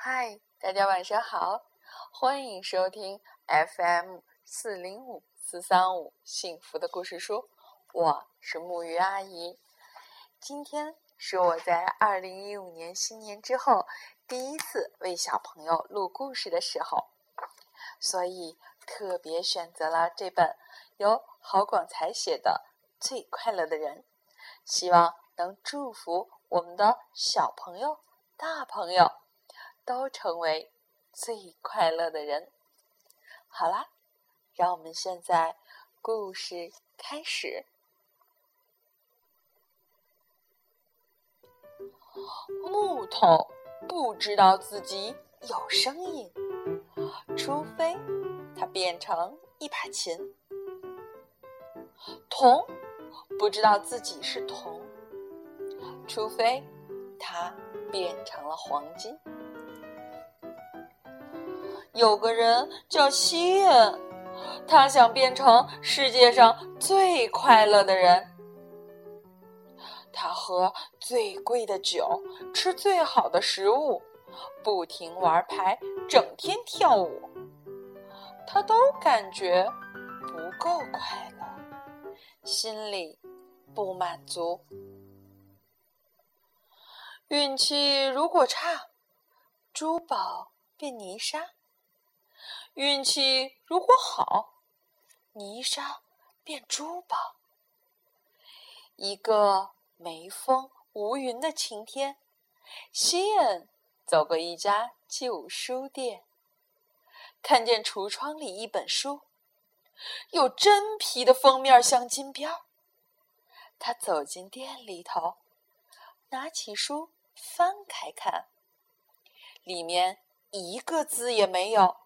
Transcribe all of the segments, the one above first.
嗨，大家晚上好，欢迎收听 FM 四零五四三五幸福的故事书，我是木鱼阿姨。今天是我在二零一五年新年之后第一次为小朋友录故事的时候，所以特别选择了这本由郝广才写的《最快乐的人》，希望能祝福我们的小朋友、大朋友。都成为最快乐的人。好啦，让我们现在故事开始。木头不知道自己有声音，除非它变成一把琴。铜不知道自己是铜，除非它变成了黄金。有个人叫西恩，他想变成世界上最快乐的人。他喝最贵的酒，吃最好的食物，不停玩牌，整天跳舞。他都感觉不够快乐，心里不满足。运气如果差，珠宝变泥沙。运气如果好，泥沙变珠宝。一个没风无云的晴天，西恩走过一家旧书店，看见橱窗里一本书，有真皮的封面镶金边。他走进店里头，拿起书翻开看，里面一个字也没有。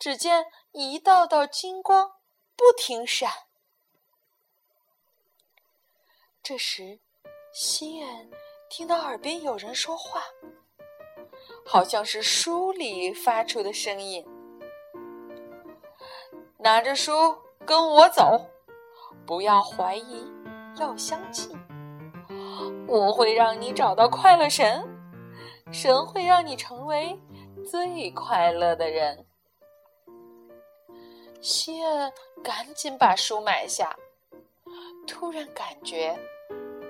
只见一道道金光不停闪。这时，西恩听到耳边有人说话，好像是书里发出的声音。拿着书跟我走，不要怀疑，要相信。我会让你找到快乐神，神会让你成为最快乐的人。西恩赶紧把书买下，突然感觉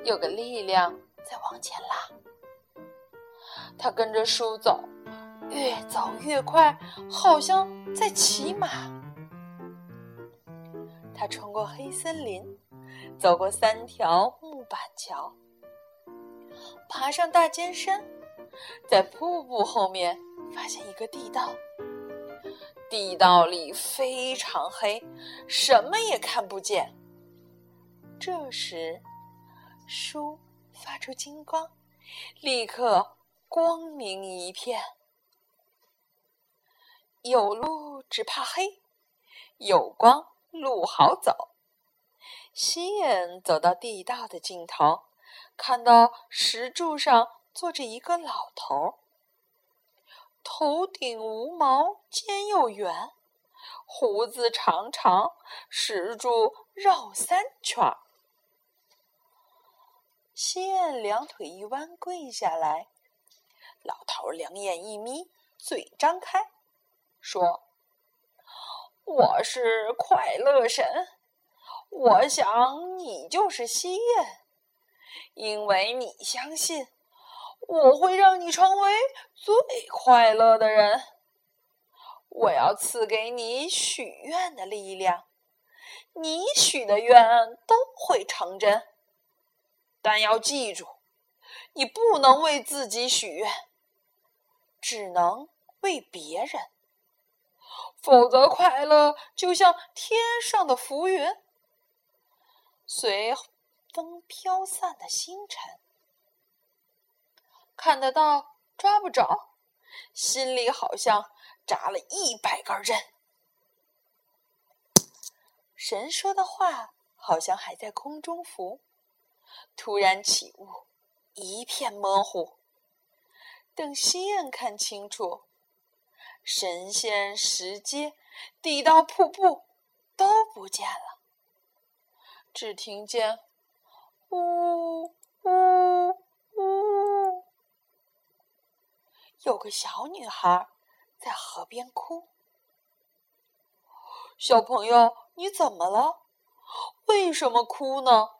有个力量在往前拉。他跟着书走，越走越快，好像在骑马。他穿过黑森林，走过三条木板桥，爬上大尖山，在瀑布后面发现一个地道。地道里非常黑，什么也看不见。这时，书发出金光，立刻光明一片。有路只怕黑，有光路好走。西恩走到地道的尽头，看到石柱上坐着一个老头儿。头顶无毛，尖又圆，胡子长长，石柱绕三圈儿。西恩两腿一弯，跪下来。老头两眼一眯，嘴张开，说：“我是快乐神，我想你就是西恩，因为你相信。”我会让你成为最快乐的人。我要赐给你许愿的力量，你许的愿都会成真。但要记住，你不能为自己许愿，只能为别人。否则，快乐就像天上的浮云，随风飘散的星辰。看得到，抓不着，心里好像扎了一百根针。神说的话好像还在空中浮，突然起雾，一片模糊。等西恩看清楚，神仙石阶、地道、瀑布都不见了，只听见呜呜。有个小女孩在河边哭。小朋友，你怎么了？为什么哭呢？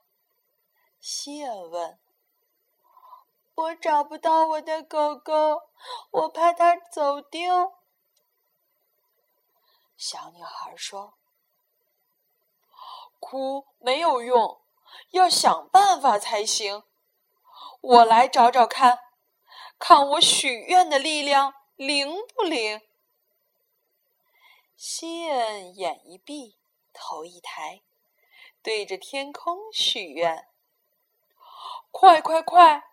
西恩问。我找不到我的狗狗，我怕它走丢。小女孩说：“哭没有用，要想办法才行。我来找找看，看我许愿的力量灵不灵。”西恩眼一闭，头一抬，对着天空许愿：“快快快，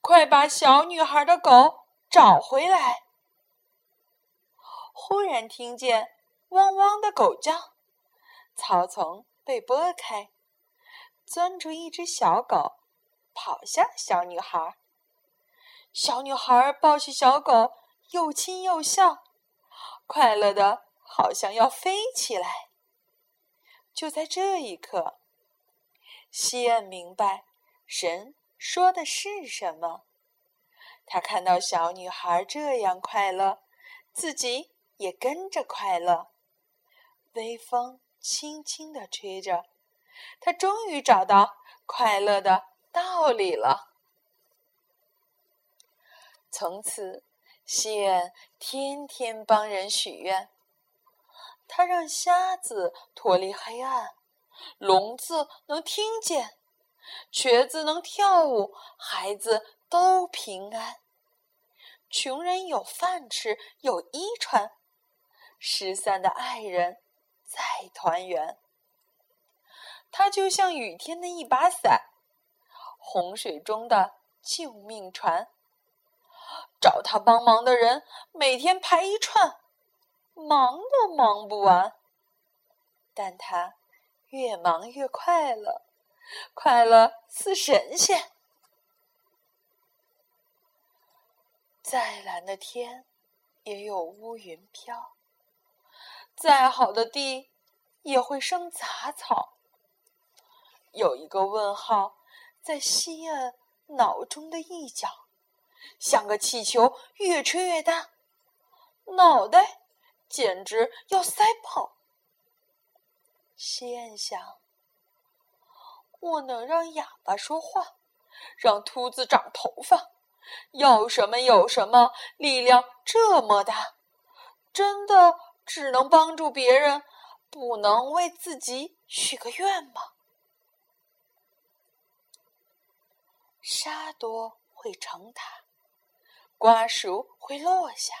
快把小女孩的狗找回来！”忽然听见。汪汪的狗叫，草丛被拨开，钻出一只小狗，跑向小女孩。小女孩抱起小狗，又亲又笑，快乐的好像要飞起来。就在这一刻，西恩明白神说的是什么。他看到小女孩这样快乐，自己也跟着快乐。微风轻轻地吹着，他终于找到快乐的道理了。从此，西恩天天帮人许愿。他让瞎子脱离黑暗，聋子能听见，瘸子能跳舞，孩子都平安，穷人有饭吃，有衣穿，失散的爱人。再团圆，他就像雨天的一把伞，洪水中的救命船。找他帮忙的人每天排一串，忙都忙不完。但他越忙越快乐，快乐似神仙。再蓝的天，也有乌云飘。再好的地，也会生杂草。有一个问号在西恩脑中的一角，像个气球，越吹越大，脑袋简直要塞爆。西恩想：我能让哑巴说话，让秃子长头发，要什么有什么，力量这么大，真的。只能帮助别人，不能为自己许个愿吗？沙多会成塔，瓜熟会落下。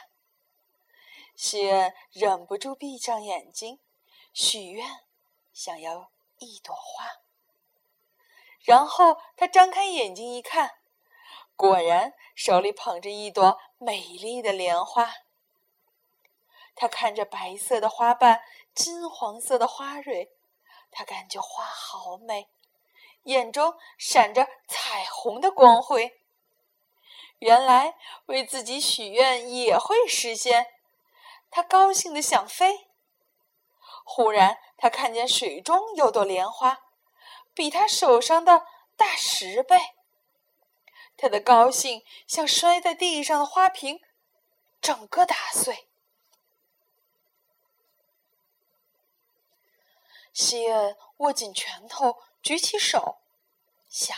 西恩忍不住闭上眼睛，许愿，想要一朵花。然后他张开眼睛一看，果然手里捧着一朵美丽的莲花。他看着白色的花瓣，金黄色的花蕊，他感觉花好美，眼中闪着彩虹的光辉。原来为自己许愿也会实现，他高兴的想飞。忽然，他看见水中有朵莲花，比他手上的大十倍。他的高兴像摔在地上的花瓶，整个打碎。西恩握紧拳头，举起手，想：“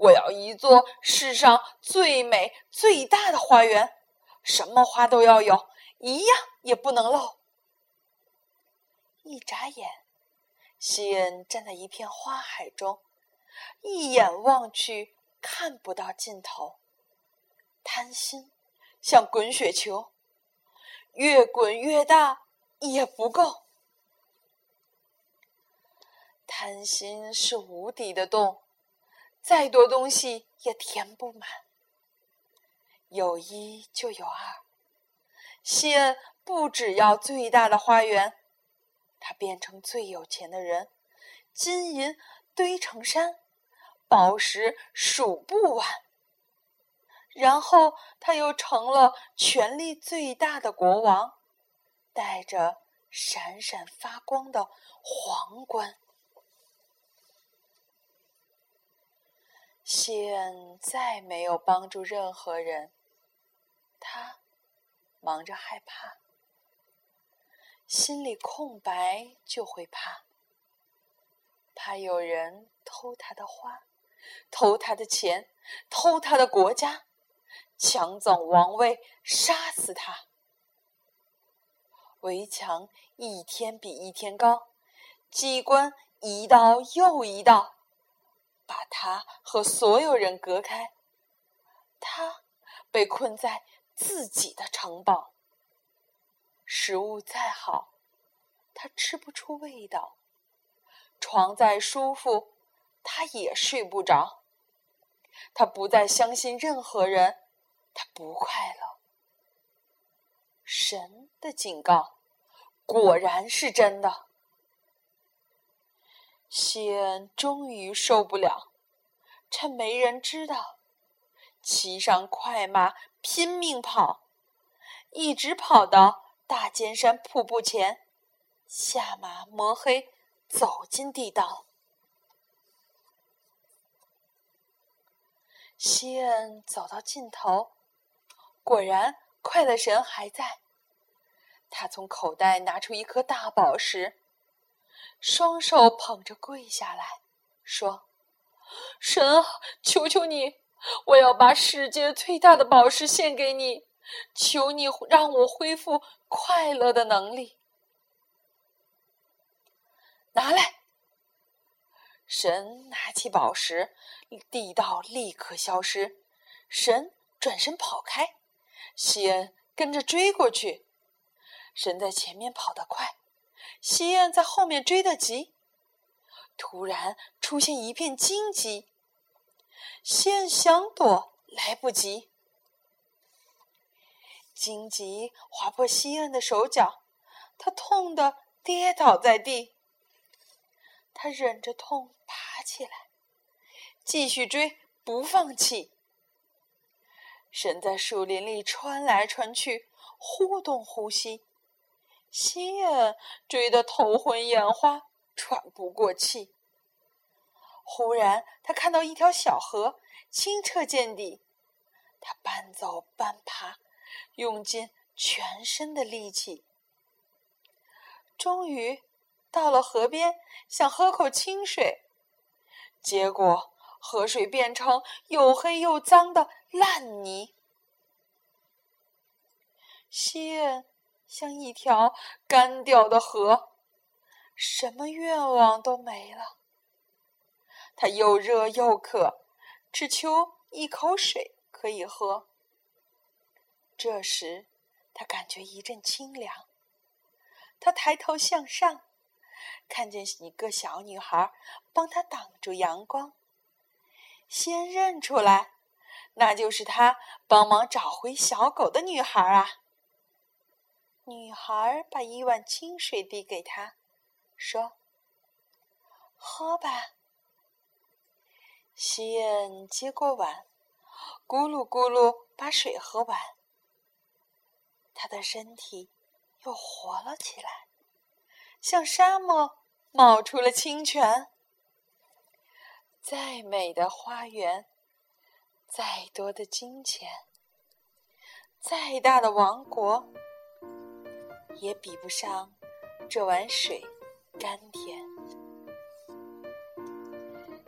我要一座世上最美、最大的花园，什么花都要有，一样也不能漏。”一眨眼，西恩站在一片花海中，一眼望去看不到尽头。贪心像滚雪球，越滚越大，也不够。贪心是无底的洞，再多东西也填不满。有一就有二，西恩不只要最大的花园，他变成最有钱的人，金银堆成山，宝石数不完。然后他又成了权力最大的国王，戴着闪闪发光的皇冠。谢恩再没有帮助任何人，他忙着害怕，心里空白就会怕，怕有人偷他的花，偷他的钱，偷他的国家，抢走王位，杀死他。围墙一天比一天高，机关一道又一道，把他和所有人隔开。他被困在自己的城堡，食物再好，他吃不出味道；床再舒服，他也睡不着。他不再相信任何人，他不快乐。神的警告果然是真的。西恩终于受不了，趁没人知道，骑上快马拼命跑，一直跑到大尖山瀑布前，下马摸黑走进地道。西恩走到尽头，果然。快乐神还在，他从口袋拿出一颗大宝石，双手捧着跪下来，说：“神啊，求求你，我要把世界最大的宝石献给你，求你让我恢复快乐的能力。拿来。”神拿起宝石，地道立刻消失，神转身跑开。西恩跟着追过去，神在前面跑得快，西恩在后面追得急。突然出现一片荆棘，西恩想躲来不及，荆棘划破西恩的手脚，他痛得跌倒在地。他忍着痛爬起来，继续追，不放弃。神在树林里穿来穿去，忽东忽西。西恩追得头昏眼花，喘不过气。忽然，他看到一条小河，清澈见底。他半走半爬，用尽全身的力气，终于到了河边，想喝口清水，结果河水变成又黑又脏的。烂泥，西恩像一条干掉的河，什么愿望都没了。他又热又渴，只求一口水可以喝。这时，他感觉一阵清凉。他抬头向上，看见一个小女孩帮他挡住阳光，先认出来。那就是他帮忙找回小狗的女孩啊！女孩把一碗清水递给他，说：“喝吧。”西恩接过碗，咕噜咕噜把水喝完，他的身体又活了起来，像沙漠冒出了清泉。再美的花园。再多的金钱，再大的王国，也比不上这碗水甘甜。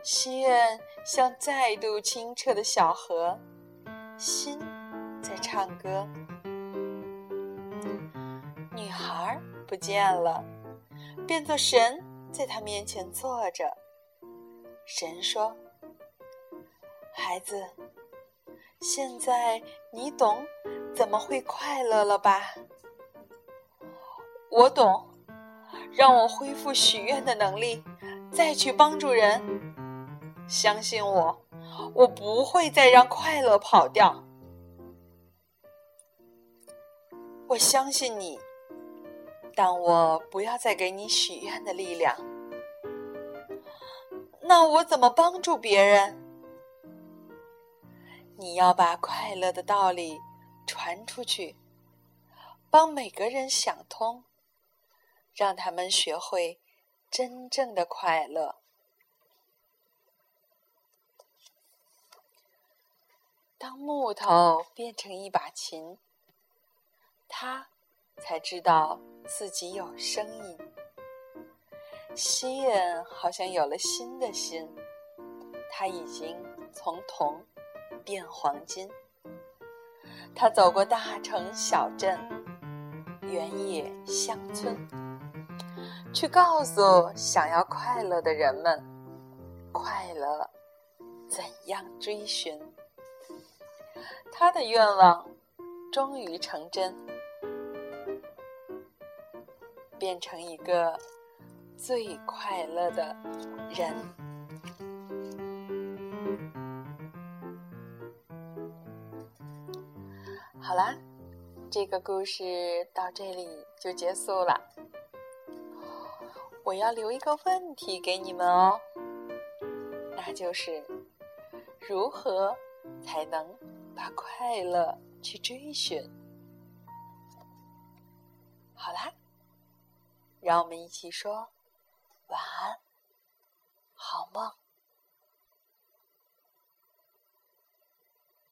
西恩像再度清澈的小河，心在唱歌。女孩不见了，变作神在他面前坐着。神说：“孩子。”现在你懂怎么会快乐了吧？我懂，让我恢复许愿的能力，再去帮助人。相信我，我不会再让快乐跑掉。我相信你，但我不要再给你许愿的力量。那我怎么帮助别人？你要把快乐的道理传出去，帮每个人想通，让他们学会真正的快乐。当木头变成一把琴，他才知道自己有声音。西恩好像有了新的心，他已经从铜变黄金。他走过大城小镇、原野乡村，去告诉想要快乐的人们，快乐怎样追寻。他的愿望终于成真，变成一个最快乐的人。好啦，这个故事到这里就结束了。我要留一个问题给你们哦，那就是如何才能把快乐去追寻？好啦，让我们一起说晚安，好梦。